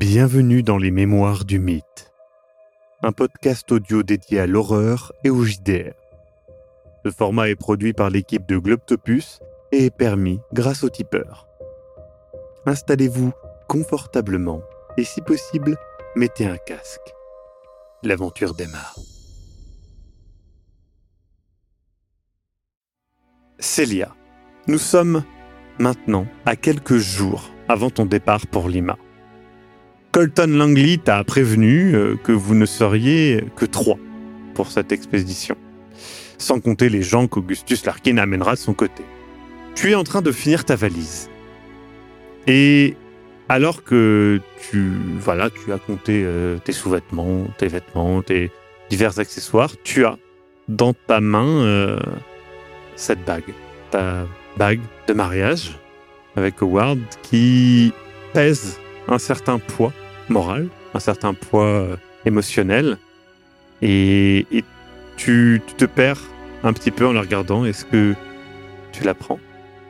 Bienvenue dans les Mémoires du Mythe, un podcast audio dédié à l'horreur et au JDR. Ce format est produit par l'équipe de Globtopus et est permis grâce au tipeur. Installez-vous confortablement et si possible, mettez un casque. L'aventure démarre. Célia, nous sommes maintenant à quelques jours avant ton départ pour Lima. Colton Langley t'a prévenu euh, que vous ne seriez que trois pour cette expédition, sans compter les gens qu'Augustus Larkin amènera de son côté. Tu es en train de finir ta valise. Et alors que tu, voilà, tu as compté euh, tes sous-vêtements, tes vêtements, tes divers accessoires, tu as dans ta main euh, cette bague, ta bague de mariage avec Howard qui pèse un certain poids moral, un certain poids euh, émotionnel. Et, tu, te perds un petit peu en la regardant. Est-ce que tu la prends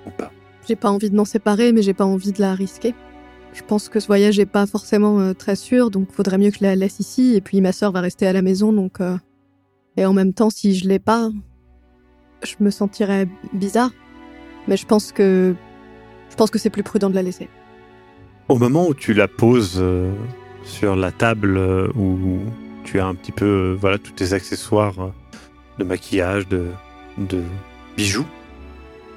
ou pas? J'ai pas envie de m'en séparer, mais j'ai pas envie de la risquer. Je pense que ce voyage est pas forcément euh, très sûr, donc faudrait mieux que je la laisse ici. Et puis ma sœur va rester à la maison, donc. Euh, et en même temps, si je l'ai pas, je me sentirais bizarre. Mais je pense que. Je pense que c'est plus prudent de la laisser. Au moment où tu la poses euh, sur la table euh, où tu as un petit peu euh, voilà tous tes accessoires de maquillage, de, de bijoux,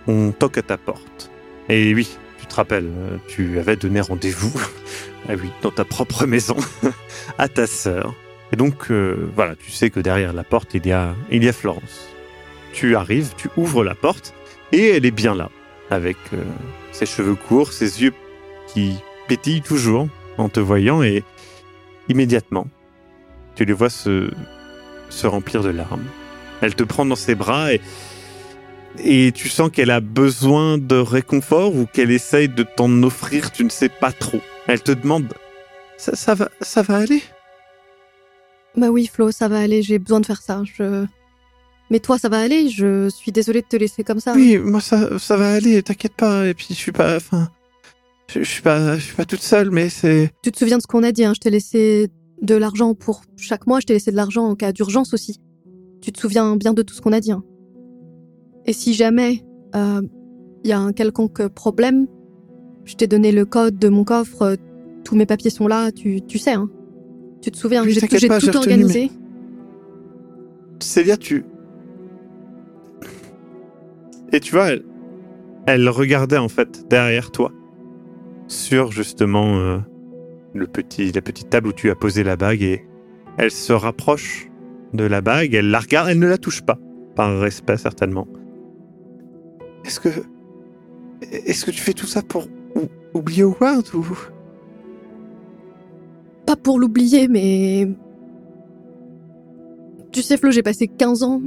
on toque à ta porte. Et oui, tu te rappelles, tu avais donné rendez-vous, ah oui, dans ta propre maison, à ta sœur. Et donc, voilà, tu sais que derrière la porte, il y a, il y a Florence. Tu arrives, tu ouvres la porte, et elle est bien là, avec ses cheveux courts, ses yeux qui pétille toujours en te voyant et immédiatement, tu les vois se, se remplir de larmes. Elle te prend dans ses bras et, et tu sens qu'elle a besoin de réconfort ou qu'elle essaye de t'en offrir, tu ne sais pas trop. Elle te demande ça, ça, va, ça va aller? Bah oui, Flo, ça va aller, j'ai besoin de faire ça. Je... Mais toi, ça va aller Je suis désolée de te laisser comme ça. Oui, moi, ça, ça va aller, t'inquiète pas. Et puis, je suis pas. Enfin, je, je, suis pas, je suis pas toute seule, mais c'est. Tu te souviens de ce qu'on a dit hein Je t'ai laissé de l'argent pour chaque mois. Je t'ai laissé de l'argent en cas d'urgence aussi. Tu te souviens bien de tout ce qu'on a dit. Hein Et si jamais il euh, y a un quelconque problème, je t'ai donné le code de mon coffre. Tous mes papiers sont là. Tu, tu sais. Hein tu te souviens J'ai tout organisé. Célia, tu. Et tu vois, elle, elle regardait en fait derrière toi sur justement euh, le petit, la petite table où tu as posé la bague et elle se rapproche de la bague, elle la regarde, elle ne la touche pas, par respect certainement. Est-ce que. Est-ce que tu fais tout ça pour oublier Howard ou? Pas pour l'oublier, mais. Tu sais, Flo, j'ai passé 15 ans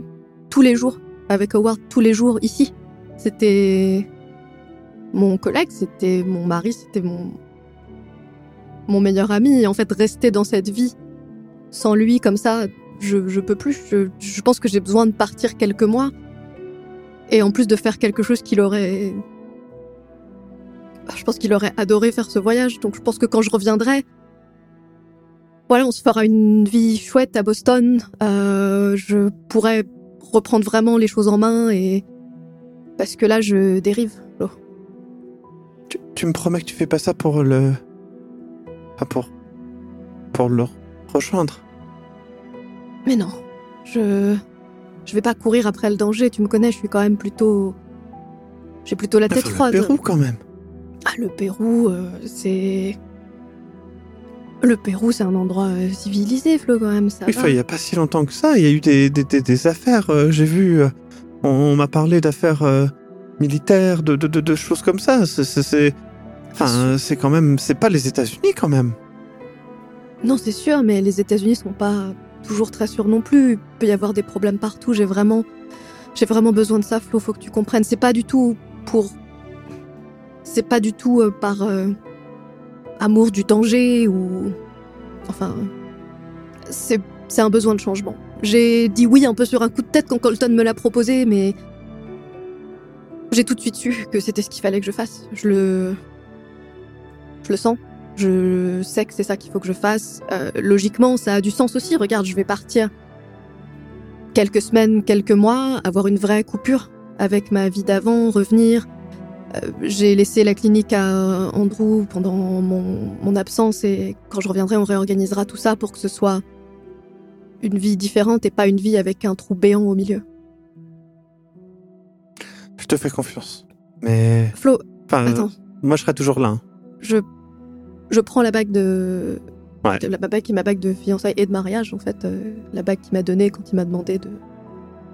tous les jours avec Howard, tous les jours ici. C'était mon collègue, c'était mon mari, c'était mon mon meilleur ami. En fait, rester dans cette vie sans lui comme ça, je, je peux plus. Je, pense que j'ai besoin de partir quelques mois. Et en plus de faire quelque chose qu'il aurait. Je pense qu'il aurait adoré faire ce voyage. Donc je pense que quand je reviendrai. Voilà, on se fera une vie chouette à Boston. Euh, je pourrais reprendre vraiment les choses en main et. Parce que là, je dérive. Tu me promets que tu fais pas ça pour le. Pas pour. pour le rejoindre. Mais non. Je. Je vais pas courir après le danger, tu me connais, je suis quand même plutôt. J'ai plutôt la tête froide. Le Pérou quand même. Ah, le Pérou, euh, c'est. Le Pérou, c'est un endroit euh, civilisé, Flo, quand même, ça. Oui, il y a pas si longtemps que ça, il y a eu des, des, des, affaires. Euh, j'ai vu. on, m'a parlé d'affaires militaires, de, de, de, choses comme ça. C'est. Enfin, c'est quand même. C'est pas les États-Unis quand même. Non, c'est sûr, mais les États-Unis sont pas toujours très sûrs non plus. Il peut y avoir des problèmes partout. J'ai vraiment. J'ai vraiment besoin de ça, Flo. Faut que tu comprennes. C'est pas du tout pour. C'est pas du tout euh, par. Euh, amour du danger ou. Enfin. C'est. C'est un besoin de changement. J'ai dit oui un peu sur un coup de tête quand Colton me l'a proposé, mais. J'ai tout de suite su que c'était ce qu'il fallait que je fasse. Je le. Je le sens. Je sais que c'est ça qu'il faut que je fasse. Euh, logiquement, ça a du sens aussi. Regarde, je vais partir quelques semaines, quelques mois, avoir une vraie coupure avec ma vie d'avant, revenir. Euh, J'ai laissé la clinique à Andrew pendant mon, mon absence et quand je reviendrai, on réorganisera tout ça pour que ce soit une vie différente et pas une vie avec un trou béant au milieu. Je te fais confiance. Mais. Flo, Enfin, attends, moi, je serai toujours là. hein. je, je prends la bague de. Ouais. de- La bague qui est ma bague de fiançailles et de mariage, en fait. euh, la bague qu'il m'a donnée quand il m'a demandé de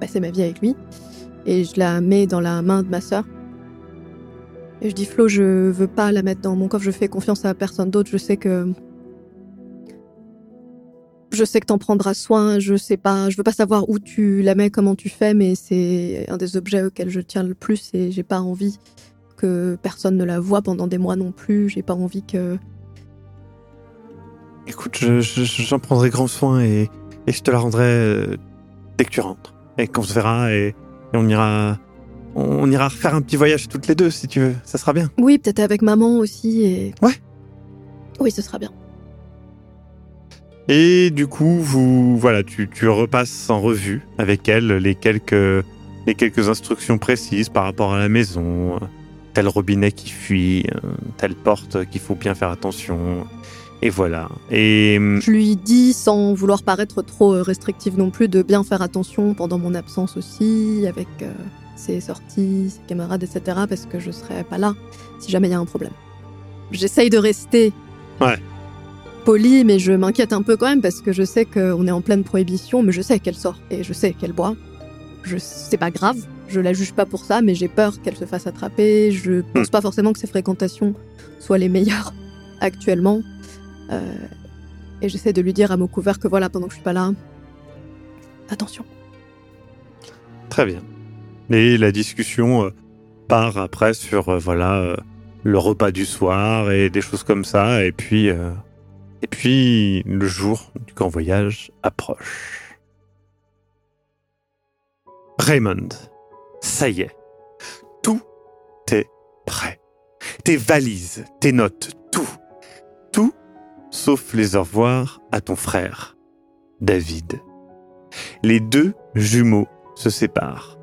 passer ma vie avec lui. Et je la mets dans la main de ma sœur. Et je dis, Flo, je veux pas la mettre dans mon coffre, je fais confiance à personne d'autre. Je sais que. Je sais que t'en prendras soin, je sais pas, je veux pas savoir où tu la mets, comment tu fais, mais c'est un des objets auxquels je tiens le plus et j'ai pas envie que personne ne la voit pendant des mois non plus. J'ai pas envie que. Écoute, je- je- j'en prendrai grand soin et, et je te la rendrai euh, dès que tu rentres. Et qu'on se verra et, et on ira. On ira refaire un petit voyage toutes les deux si tu veux. Ça sera bien. Oui, peut-être avec maman aussi et. Ouais. Oui, ce sera bien. Et du coup, vous, voilà, tu, tu repasses en revue avec elle les quelques, les quelques instructions précises par rapport à la maison. Tel robinet qui fuit, euh, telle porte qu'il faut bien faire attention. Et voilà. Et hum, Je lui dis, sans vouloir paraître trop euh, restrictive non plus, de bien faire attention pendant mon absence aussi, avec euh, ses sorties, ses camarades, etc., parce que je serai pas là si jamais il y a un problème. J'essaye de rester Ouais. Poli, mais je m'inquiète un peu quand même parce que je sais qu'on est en pleine prohibition, mais je sais qu'elle sort et je sais qu'elle boit. Je, c'est pas grave, je la juge pas pour ça, mais j'ai peur qu'elle se fasse attraper. Je pense pas forcément que ses fréquentations soient les meilleures actuellement. Euh, et j'essaie de lui dire à mots couverts que voilà, pendant que je suis pas là, attention. Très bien. Et la discussion euh, part après sur euh, voilà le repas du soir et des choses comme ça. Et puis euh, et puis le jour du grand voyage approche. Raymond, ça y est, tout est prêt. Tes valises, tes notes, tout, tout, sauf les au revoir à ton frère, David. Les deux jumeaux se séparent.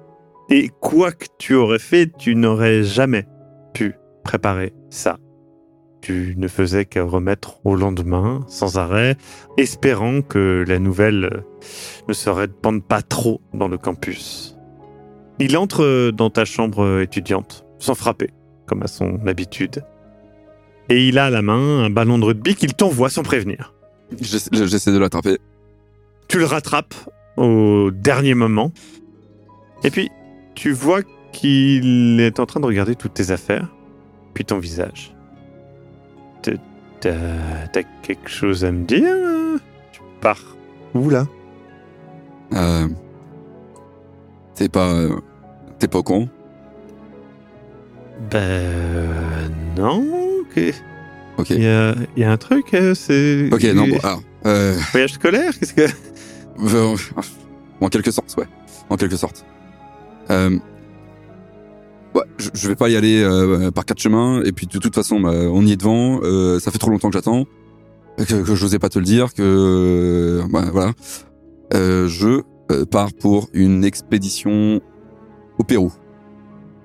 Et quoi que tu aurais fait, tu n'aurais jamais pu préparer ça. Tu ne faisais qu'à remettre au lendemain, sans arrêt, espérant que la nouvelle euh, ne se répande pas trop dans le campus. Il entre euh, dans ta chambre étudiante, sans frapper, comme à son habitude. Et il a à la main un ballon de rugby qu'il t'envoie sans prévenir. J'essa- J'essaie de l'attraper. Tu le rattrapes au dernier moment. Et puis, tu vois qu'il est en train de regarder toutes tes affaires, puis ton visage. T'as- quelque chose à me dire euh Tu pars où là? Euh, T'es pas. euh, T'es pas courant? Ben non. que- Ok. Il y a, y a un truc, euh, c'est. Ok, non, bon, alors. Euh, Voyage scolaire Qu'est-ce que. en quelque sorte, ouais. En quelque sorte. Euh, ouais, je, je vais pas y aller euh, par quatre chemins, et puis de toute façon, bah, on y est devant, euh, ça fait trop longtemps que j'attends, que, que j'osais pas te le dire, que. euh, bah, voilà. Euh, je euh, pars pour une expédition au Pérou.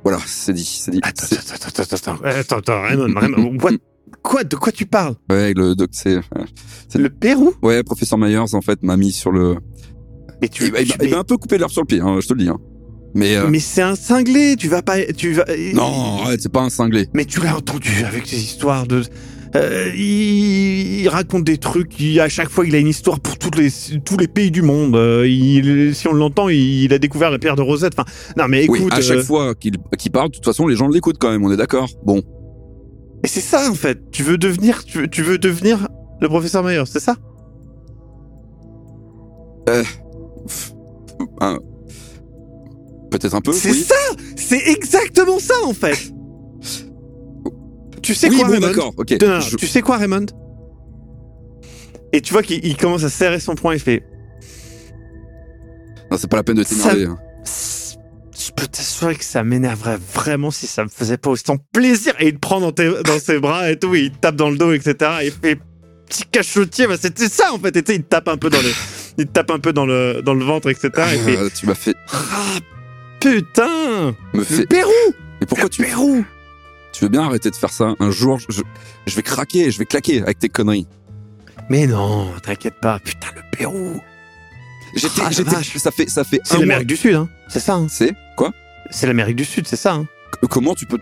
Voilà, c'est dit, c'est dit. Attends, attends, attends, attends, attends, attends, attends, Raymond, Raymond, what Quoi De quoi tu parles? Ouais, le doc, c'est. Le Pérou? Ouais, professeur Myers, en fait, m'a mis sur le. Et tu, Il, m'a- il m'a- tu- il m'a un peu coupé l'herbe sur le pied, hein, je te le dis. Hein. Mais. euh, Mais c'est un cinglé, tu vas pas. Tu vas... Non, arrête, c'est pas un cinglé. Mais tu l'as entendu avec ces histoires de. Euh, il, il raconte des trucs, il- à chaque fois il a une histoire pour toutes les, tous les pays du monde. Euh, il- si on l'entend, il, a découvert la pierre de Rosette. Enfin, non mais écoute. oui, à chaque euh, fois qu'il parle, de toute façon, les gens l'écoutent quand même, on est d'accord. Bon, Et c'est ça en fait. Tu veux devenir, tu veux, tu veux devenir le professeur Myers, c'est ça? Pff, un- peut-être un peu. C'est oui. ça C'est exactement ça en fait Tu sais oui, quoi, bon, Raymond d'accord, ok. Non, non, Je- Tu sais quoi, Raymond? Et tu vois qu'il il commence à serrer son poing et fait Non, c'est pas la peine de t'énerver. hein. Je peux t'assurer que ça m'énerverait vraiment si ça me faisait pas autant plaisir. Et il te prend dans, tes- dans ses bras et tout, et il te tape dans le dos, etc. Et il fait petit cachotier, bah, c'était ça en fait. Et il te tape un peu dans le, il te tape un peu dans le, dans le ventre, etc. Et Ah, tu m'as fait ah, putain! me fait. Pérou! Mais pourquoi le tu Pérou! tu veux bien arrêter de faire ça Un jour, je, je vais craquer, je vais claquer avec tes conneries. Mais non, t'inquiète pas, putain, le Pérou! J'étais, Ah, j'étais, ça fait, ça fait C'est l'Amérique du Sud, hein. C'est ça, hein. C'est quoi? C'est l'Amérique du Sud, c'est ça, hein. Comment tu peux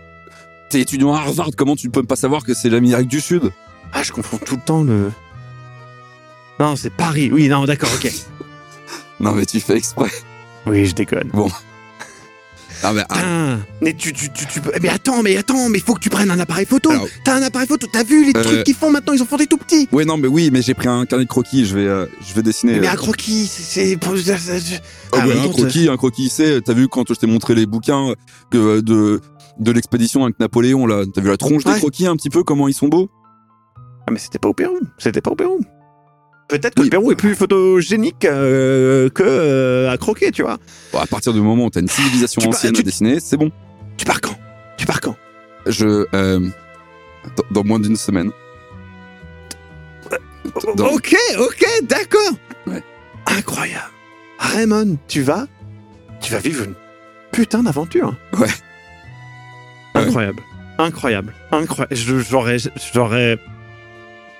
T'es étudiant à Harvard, comment tu peux pas savoir que c'est l'Amérique du Sud? Ah, je confonds tout le temps le. Non, c'est Paris. Oui, non, d'accord, ok. Non mais tu fais exprès. Oui, je déconne. Ah, mais, ah, Ah, mais tu, tu, tu, tu peux- Mais attends, mais attends, mais faut que tu prennes un appareil photo. Alors- T'as un appareil photo. T'as vu les Euh, trucs qu'ils font maintenant Ils en font des tout petits. Ouais non mais oui mais j'ai pris un carnet de croquis, je vais, euh, je vais dessiner. Mais euh, un croquis, c'est. c'est- c'est- Ah Ah, ouais, mais un croquis, un croquis, c'est, t'as vu quand je t'ai montré les bouquins que, euh, de, de l'expédition avec Napoléon, là, t'as vu la tronche des Ouais. croquis un petit peu, comment ils sont beaux? Ah, mais c'était pas au Pérou. C'était pas au Pérou. Peut-être que Oui. le Pérou est plus photogénique euh, que euh, à croquer, tu vois. Bon, À partir du moment où t'as une civilisation Tu pars- ancienne tu- à dessiner, c'est bon. Tu pars quand? Tu pars quand? Je, euh, dans, dans moins d'une semaine. Dans- Ok, ok, d'accord. Ouais. Incroyable. Raymond, tu vas, tu vas vivre une putain d'aventure. Ouais. Incroyable, incroyable, incroyable. J'aurais, j'aurais.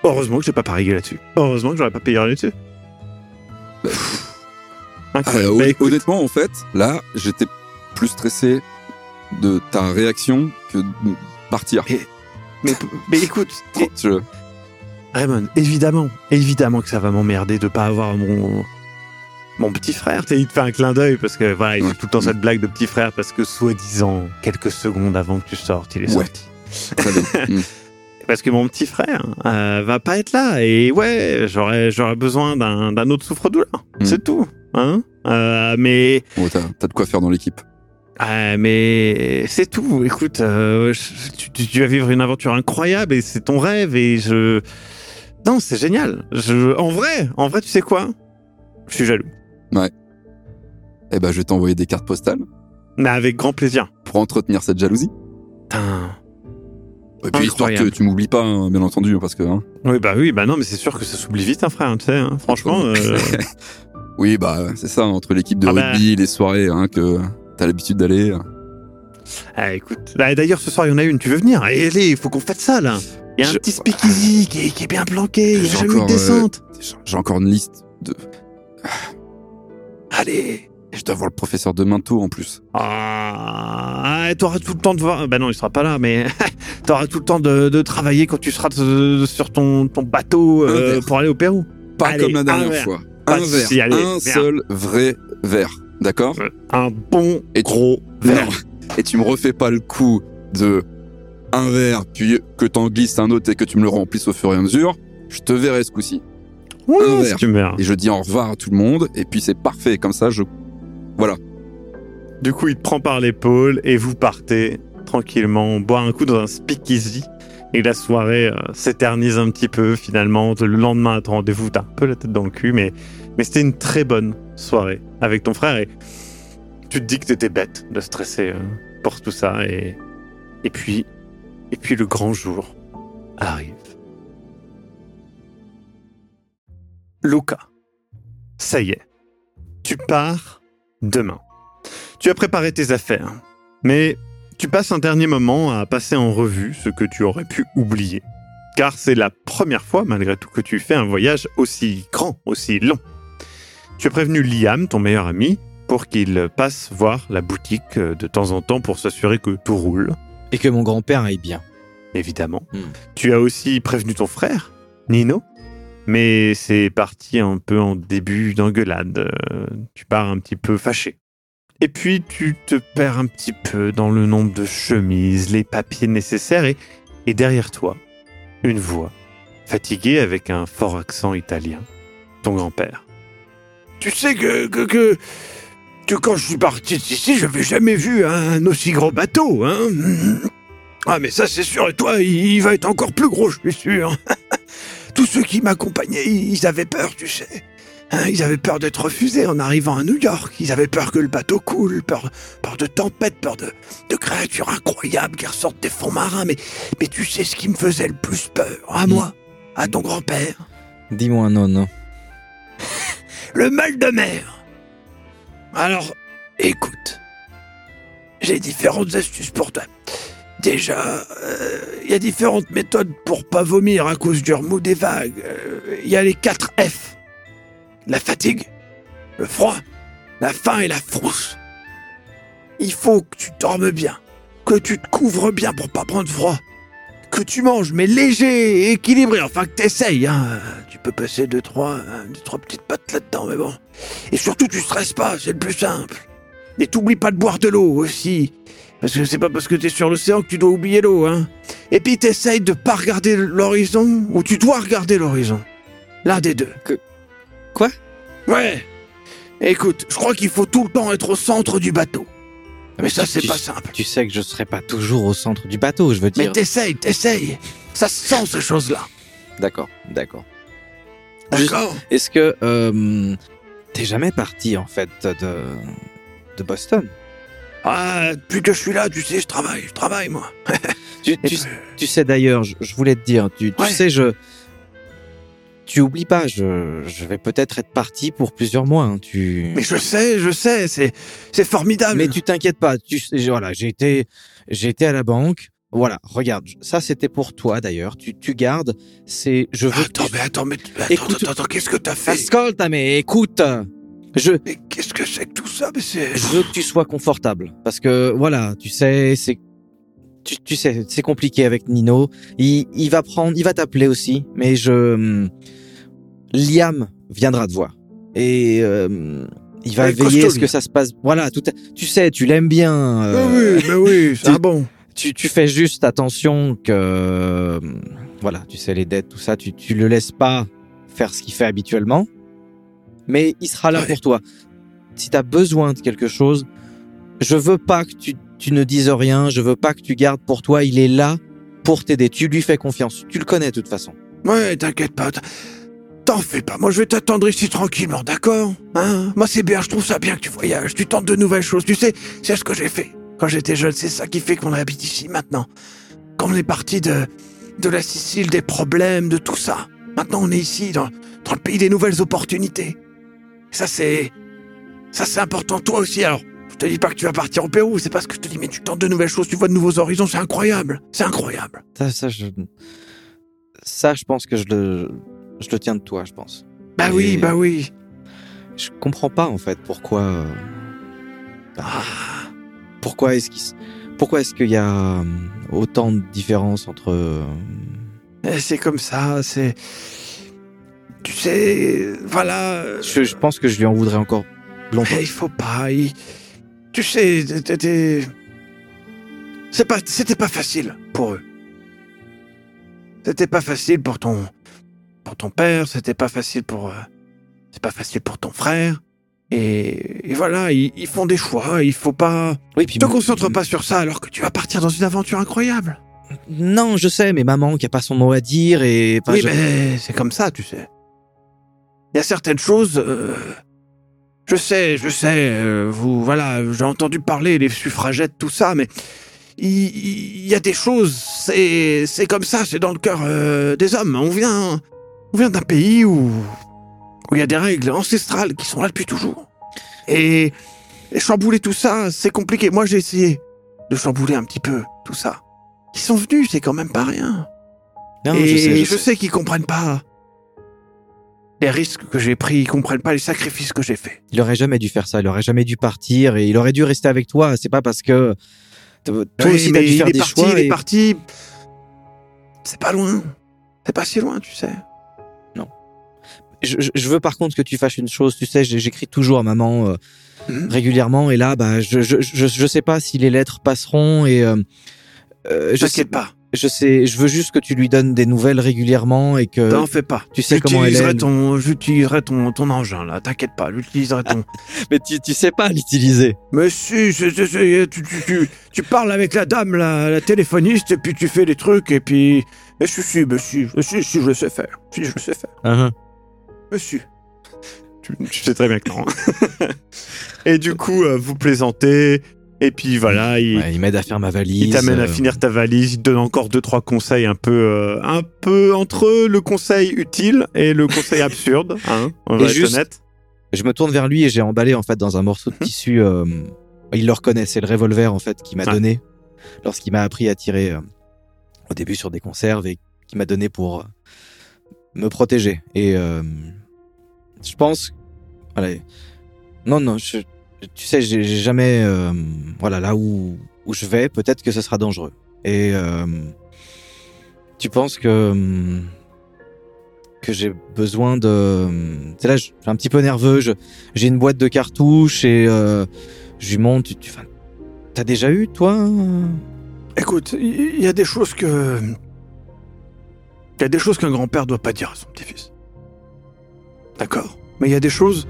Heureusement que j'ai pas parié là-dessus. Heureusement que j'aurais pas payé là-dessus. Ah, Incroyable. hon- Bah, écoute, honnêtement, en fait, là, j'étais plus stressé de ta réaction que de partir. mais, mais écoute, Je- Raymond, évidemment, évidemment que ça va m'emmerder de pas avoir mon mon petit frère. Il te fait un clin d'œil parce que voilà, il Ouais. fait tout le temps cette blague de petit frère parce que soi-disant quelques secondes avant que tu sortes, il est Ouais. sorti. très bien. Parce que mon petit frère euh, va pas être là et ouais, j'aurais j'aurais besoin d'un d'un autre souffre-douleur. Mm. C'est tout, hein. Euh, mais Bon, t'as, t'as de quoi faire dans l'équipe. euh, mais c'est tout. Écoute, euh, je- tu, vas vivre une aventure incroyable et c'est ton rêve et je. Non, c'est génial. Je, en vrai, en vrai, tu sais quoi? Je suis jaloux, Eh ben, je vais t'envoyer des cartes postales mais avec grand plaisir. pour entretenir cette jalousie. Putain. Et puis, histoire que tu m'oublies pas, hein, bien entendu, parce que, hein. Oui, bah oui, bah non, mais c'est sûr que ça s'oublie vite, un frère. hein, tu sais, hein. franchement. euh, oui, bah, c'est ça, entre l'équipe de Ah bah. rugby, les soirées, hein, que t'as l'habitude d'aller. ah, écoute, bah, d'ailleurs, ce soir, il y en a une. Tu veux venir? Allez, allez, il faut qu'on fasse ça là. Il y a un Je- petit speakeasy qui est, qui est bien planqué. Il y a jamais de euh, descente. J'ai- encore une liste de. Allez. Et je dois voir le professeur demain tôt, en plus. Ah, ah, t'auras tout le temps de voir. Bah non, il sera pas là, mais t'auras tout le temps de, de travailler quand tu seras sur ton, ton bateau euh, verre. pour aller au Pérou. Pas Allez, comme la un dernière verre. fois. Un verre. allez, un seul vrai verre. D'accord Un bon Et tu- gros verre. Non. Et tu me refais pas le coup de un verre, puis que t'en glisses un autre et que tu me le remplisses au fur et à mesure. Je te verrai ce coup-ci. Ouais, un si verre. tu me verras. Et je dis au revoir à tout le monde, et puis c'est parfait. Comme ça, je. Du coup, il te prend par l'épaule et vous partez tranquillement boire un coup dans un speakeasy. Et la soirée euh, s'éternise un petit peu finalement. Le lendemain à ton rendez-vous, t'as un peu la tête dans le cul, mais, mais c'était une très bonne soirée avec ton frère. Et tu te dis que t'étais bête de stresser euh, pour tout ça. Et, et puis, et puis le grand jour arrive. Luca, ça y est, tu pars demain. Tu as préparé tes affaires, mais tu passes un dernier moment à passer en revue ce que tu aurais pu oublier. Car c'est la première fois, malgré tout, que tu fais un voyage aussi grand, aussi long. Tu as prévenu Liam, ton meilleur ami, pour qu'il passe voir la boutique euh, de temps en temps pour s'assurer que tout roule, Et que mon grand-père aille bien. évidemment. Hmm. Tu as aussi prévenu ton frère, Nino, mais c'est parti un peu en début d'engueulade. Euh, Tu pars un petit peu fâché. Et puis tu te perds un petit peu dans le nombre de chemises, les papiers nécessaires et, et derrière toi, une voix, fatiguée avec un fort accent italien, ton grand-père. Tu sais que, que, que, quand je suis parti d'ici, je n'avais jamais vu un aussi gros bateau, hein Ah mais ça c'est sûr, et toi, il va être encore plus gros, je suis sûr. Tous ceux qui m'accompagnaient, ils avaient peur, tu sais. Hein, ils avaient peur d'être refusés en arrivant à New York. Ils avaient peur que le bateau coule, peur, peur de tempêtes, peur de, de créatures incroyables qui ressortent des fonds marins. Mais, mais tu sais ce qui me faisait le plus peur? À moi? À ton grand-père? Dis-moi non, non. Le mal de mer Alors, écoute. J'ai différentes astuces pour toi. Déjà, il y a différentes méthodes pour pas vomir à cause du remous des vagues. Il y a les 4 F la fatigue, le froid, la faim et la frousse. Il faut que tu dormes bien, que tu te couvres bien pour pas prendre froid, que tu manges mais léger et équilibré, enfin que t'essayes. Hein. Tu peux passer deux trois, deux, trois petites pattes là-dedans, mais bon. Et surtout, tu stresses pas, c'est le plus simple. Et t'oublies pas de boire de l'eau aussi. Parce que c'est pas parce que t'es sur l'océan que tu dois oublier l'eau, hein. Et puis t'essayes de pas regarder l'horizon, ou tu dois regarder l'horizon. L'un des deux. Quoi? Ouais. Écoute, je crois qu'il faut tout le temps être au centre du bateau. Mais ça, c'est pas simple. Tu sais que je serai pas toujours au centre du bateau, je veux dire. Mais t'essayes, t'essayes. Ça se sent, ces choses-là. D'accord, d'accord. D'accord. Est-ce que euh, t'es jamais parti, en fait, de, de Boston? Ah, depuis que je suis là, tu sais, je travaille, je travaille, moi. tu, tu, tu, sais d'ailleurs, je, je, voulais te dire, tu, tu sais, je tu oublies pas, je, je vais peut-être être parti pour plusieurs mois. Hein, tu... Mais je sais, je sais, c'est, c'est formidable. Mais tu t'inquiètes pas. Tu, voilà, j'ai été, j'ai été à la banque. Voilà, regarde, ça c'était pour toi d'ailleurs. Tu, tu gardes. C'est, je veux. Attends, mais attends, mais attends, écoute, attends, attends, qu'est-ce que t'as fait? Ascolta, mais écoute. Je. Mais qu'est-ce que c'est que tout ça? Mais c'est. Je veux que tu sois confortable, parce que voilà, tu sais, c'est tu, tu, sais, c'est compliqué avec Nino. Il, il va prendre, il va t'appeler aussi, mais je, Liam viendra te voir et euh, il va veiller à ce que ça se passe. Voilà, tout. Tu sais, tu l'aimes bien. Euh, oui, mais oui, c'est bon. Tu, tu fais juste attention que, voilà, tu sais les dettes, tout ça. Tu, tu le laisses pas faire ce qu'il fait habituellement, mais il sera là ouais. pour toi. Si tu as besoin de quelque chose, je veux pas que tu tu ne dises rien, je veux pas que tu gardes pour toi, il est là pour t'aider, tu lui fais confiance, tu le connais de toute façon. Ouais, t'inquiète pas, t'en fais pas, moi je vais t'attendre ici tranquillement, d'accord? Hein? Moi c'est bien, je trouve ça bien que tu voyages, tu tentes de nouvelles choses, tu sais, c'est ce que j'ai fait. Quand j'étais jeune, c'est ça qui fait qu'on habite ici maintenant. Quand on est parti de, de la Sicile, des problèmes, de tout ça. Maintenant on est ici, dans, dans le pays des nouvelles opportunités. Ça c'est... Ça c'est important, toi aussi, alors je te dis pas que tu vas partir au Pérou, c'est pas ce que je te dis, mais tu tentes de nouvelles choses, tu vois de nouveaux horizons, c'est incroyable, c'est incroyable. Ça, ça, je, ça, je pense que je le, je le tiens de toi, je pense. Bah Et oui, bah oui. Je comprends pas en fait pourquoi. Bah, ah. Pourquoi est-ce qu'il, pourquoi est-ce qu'il y a autant de différences entre. C'est comme ça, c'est. Tu sais, voilà. Je, je, pense que je lui en voudrais encore longtemps. Mais il faut pas. Il... Tu sais, t'étais. C'est pas, c'était pas facile pour eux. C'était pas facile pour ton, pour ton père. C'était pas facile pour, euh, c'est pas facile pour ton frère. Et, et voilà, ils, ils, font des choix. Il faut pas. Oui, puis te concentre pas sur ça alors que tu vas partir dans une aventure incroyable. Non, je sais, mais maman qui a pas son mot à dire et. oui, je... mais c'est comme ça, tu sais. Il y a certaines choses. Euh... Je sais, je sais, euh, vous, voilà, j'ai entendu parler les suffragettes, tout ça, mais il, y a des choses, c'est, c'est comme ça, c'est dans le cœur euh, des hommes. On vient, on vient d'un pays où, où il y a des règles ancestrales qui sont là depuis toujours. Et, et chambouler tout ça, c'est compliqué. Moi, j'ai essayé de chambouler un petit peu tout ça. Ils sont venus, c'est quand même pas rien. Non, et je sais, je je sais qu'ils comprennent pas les risques que j'ai pris, ils comprennent pas les sacrifices que j'ai faits. Il aurait jamais dû faire ça, il aurait jamais dû partir et il aurait dû rester avec toi. C'est pas parce que toi oui, aussi t'as dû faire il est des parti, choix. Il est parti. C'est pas loin. C'est pas si loin, tu sais. Je, je- je veux par contre que tu fasses une chose. Tu sais, j'écris toujours à maman euh, Mhm. régulièrement et là, bah, je, je, je, je sais pas si les lettres passeront et euh, euh, je sais pas. Je sais, je veux juste que tu lui donnes des nouvelles régulièrement et que T'en fais pas. tu sais comment elle J'utiliserai est. ton, j'utiliserai ton, ton engin là. T'inquiète pas. J'utiliserai ton. Mais tu, tu sais pas l'utiliser. Mais si, je- je- je- tu, tu, tu, tu parles avec la dame, la, la téléphoniste, et puis tu fais des trucs, et puis. Mais si, si, mais si, mais si, si, je le sais faire. Si, je le sais faire. Uh-huh. Mais si. tu, tu sais très bien que non. et du coup, euh, vous plaisantez. Et puis voilà, il, Ouais, il m'aide à faire ma valise. il t'amène à euh, finir ta valise. Il te donne encore deux trois conseils un peu, euh, un peu entre le conseil utile et le conseil absurde. Hein, on va Et être juste- honnête. Je me tourne vers lui et j'ai emballé en fait dans un morceau de Mhm. tissu. euh, il le reconnaît, c'est le revolver en fait qu'il m'a donné lorsqu'il m'a appris à tirer au début sur des conserves et qu'il m'a donné pour me protéger. Et je pense, voilà, non non, je, tu sais, j'ai jamais, euh, voilà, là où où je vais, peut-être que ce sera dangereux. Et euh, tu penses que que j'ai besoin de. C'est là, je suis un petit peu nerveux. J'ai une boîte de cartouches et euh, je lui montre. Tu, tu, t'as déjà eu, toi Écoute, il y, y a des choses que. Il y a des choses qu'un grand-père doit pas dire à son petit-fils. D'accord? Mais il y a des choses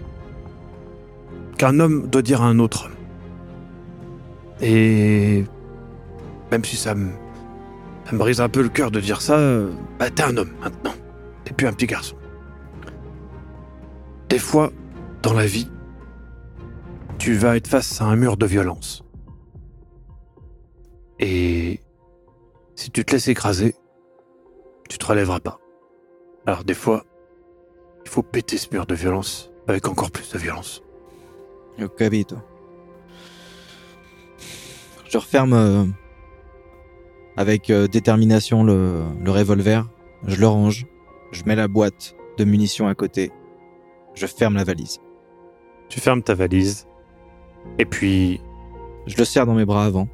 qu'un homme doit dire à un autre. Et. Même si ça me. Brise un peu le cœur de dire ça, bah t'es un homme maintenant. T'es plus un petit garçon. Des fois, dans la vie, tu vas être face à un mur de violence. Et si tu te laisses écraser, tu te relèveras pas. Alors des fois, il faut péter ce mur de violence avec encore plus de violence. Capito. Je referme euh, avec euh, détermination le, le revolver. Je le range. Je mets la boîte de munitions à côté. Je ferme la valise. Tu fermes ta valise. Et puis, Je le serre dans mes bras avant.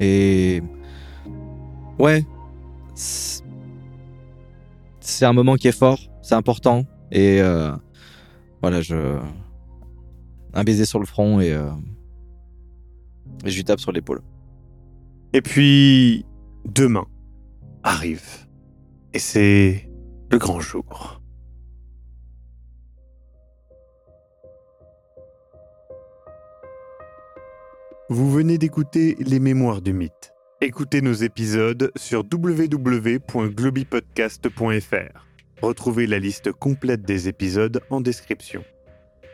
Et. Ouais. C'est c'est un moment qui est fort. C'est important. Et. euh, voilà, je. Un baiser sur le front et. euh, et je lui tape sur l'épaule. et puis, demain arrive. Et c'est le grand jour. Vous venez d'écouter Les Mémoires du Mythe. Écoutez nos épisodes sur www.globipodcast.fr. Retrouvez la liste complète des épisodes en description.